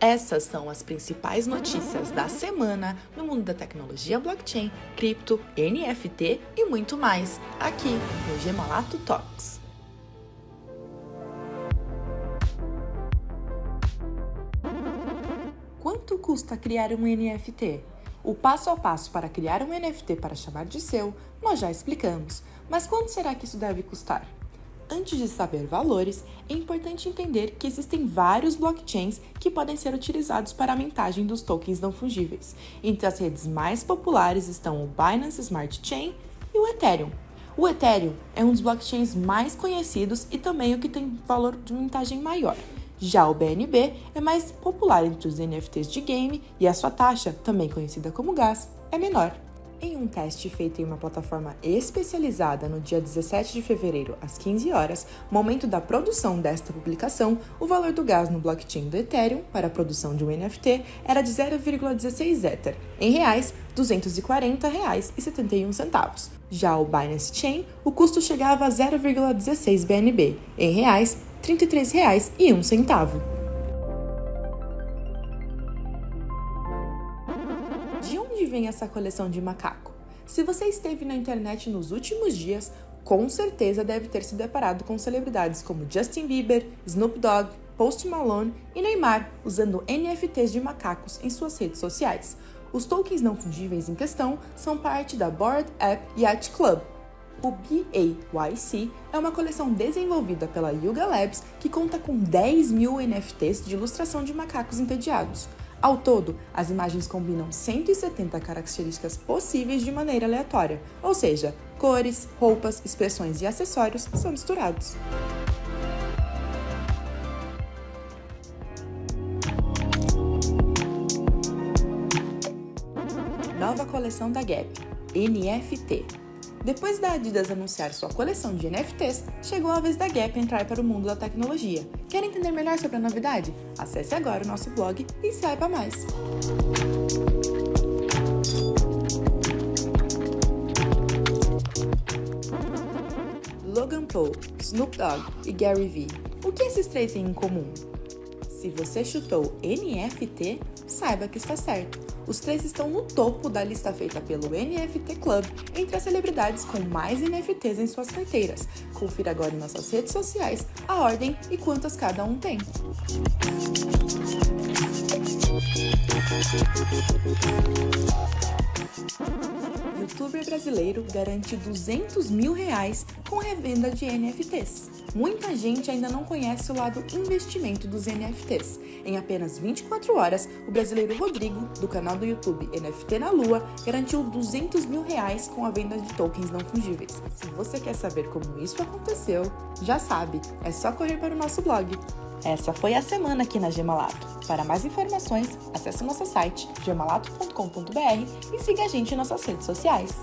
Essas são as principais notícias da semana no mundo da tecnologia blockchain, cripto, NFT e muito mais, aqui no Gemalato Talks. Quanto custa criar um NFT? O passo a passo para criar um NFT para chamar de seu, nós já explicamos, mas quanto será que isso deve custar? Antes de saber valores, é importante entender que existem vários blockchains que podem ser utilizados para a mintagem dos tokens não fungíveis. Entre as redes mais populares estão o Binance Smart Chain e o Ethereum. O Ethereum é um dos blockchains mais conhecidos e também o que tem valor de mintagem maior. Já o BNB é mais popular entre os NFTs de game e a sua taxa, também conhecida como gas, é menor. Em um teste feito em uma plataforma especializada no dia 17 de fevereiro, às 15 horas, momento da produção desta publicação, o valor do gás no blockchain do Ethereum para a produção de um NFT era de 0,16 Ether, em reais, R$ 240,71. Já o Binance Chain, o custo chegava a 0,16 BNB, em reais, R$ 33,01. Vem essa coleção de macaco? Se você esteve na internet nos últimos dias, com certeza deve ter se deparado com celebridades como Justin Bieber, Snoop Dogg, Post Malone e Neymar usando NFTs de macacos em suas redes sociais. Os tokens não fungíveis em questão são parte da Board App Yacht Club. O BAYC é uma coleção desenvolvida pela Yuga Labs que conta com 10 mil NFTs de ilustração de macacos entediados. Ao todo, as imagens combinam 170 características possíveis de maneira aleatória, ou seja, cores, roupas, expressões e acessórios são misturados. Nova coleção da Gap, NFT. Depois da Adidas anunciar sua coleção de NFTs, chegou a vez da Gap entrar para o mundo da tecnologia. Quer entender melhor sobre a novidade? Acesse agora o nosso blog e saiba mais. Logan Paul, Snoop Dogg e Gary Vee. O que esses três têm em comum? Se você chutou NFT, saiba que está certo os três estão no topo da lista feita pelo NFT Club entre as celebridades com mais NFTs em suas carteiras. Confira agora em nossas redes sociais a ordem e quantas cada um tem. Youtuber brasileiro garante 200 mil reais com revenda de NFTs. Muita gente ainda não conhece o lado investimento dos NFTs. Em apenas 24 horas, o brasileiro Rodrigo, do canal do YouTube NFT na Lua, garantiu 200 mil reais com a venda de tokens não fungíveis. Se você quer saber como isso aconteceu, já sabe, é só correr para o nosso blog. Essa foi a semana aqui na Gemalato. Para mais informações, acesse nosso site gemalato.com.br e siga a gente em nossas redes sociais.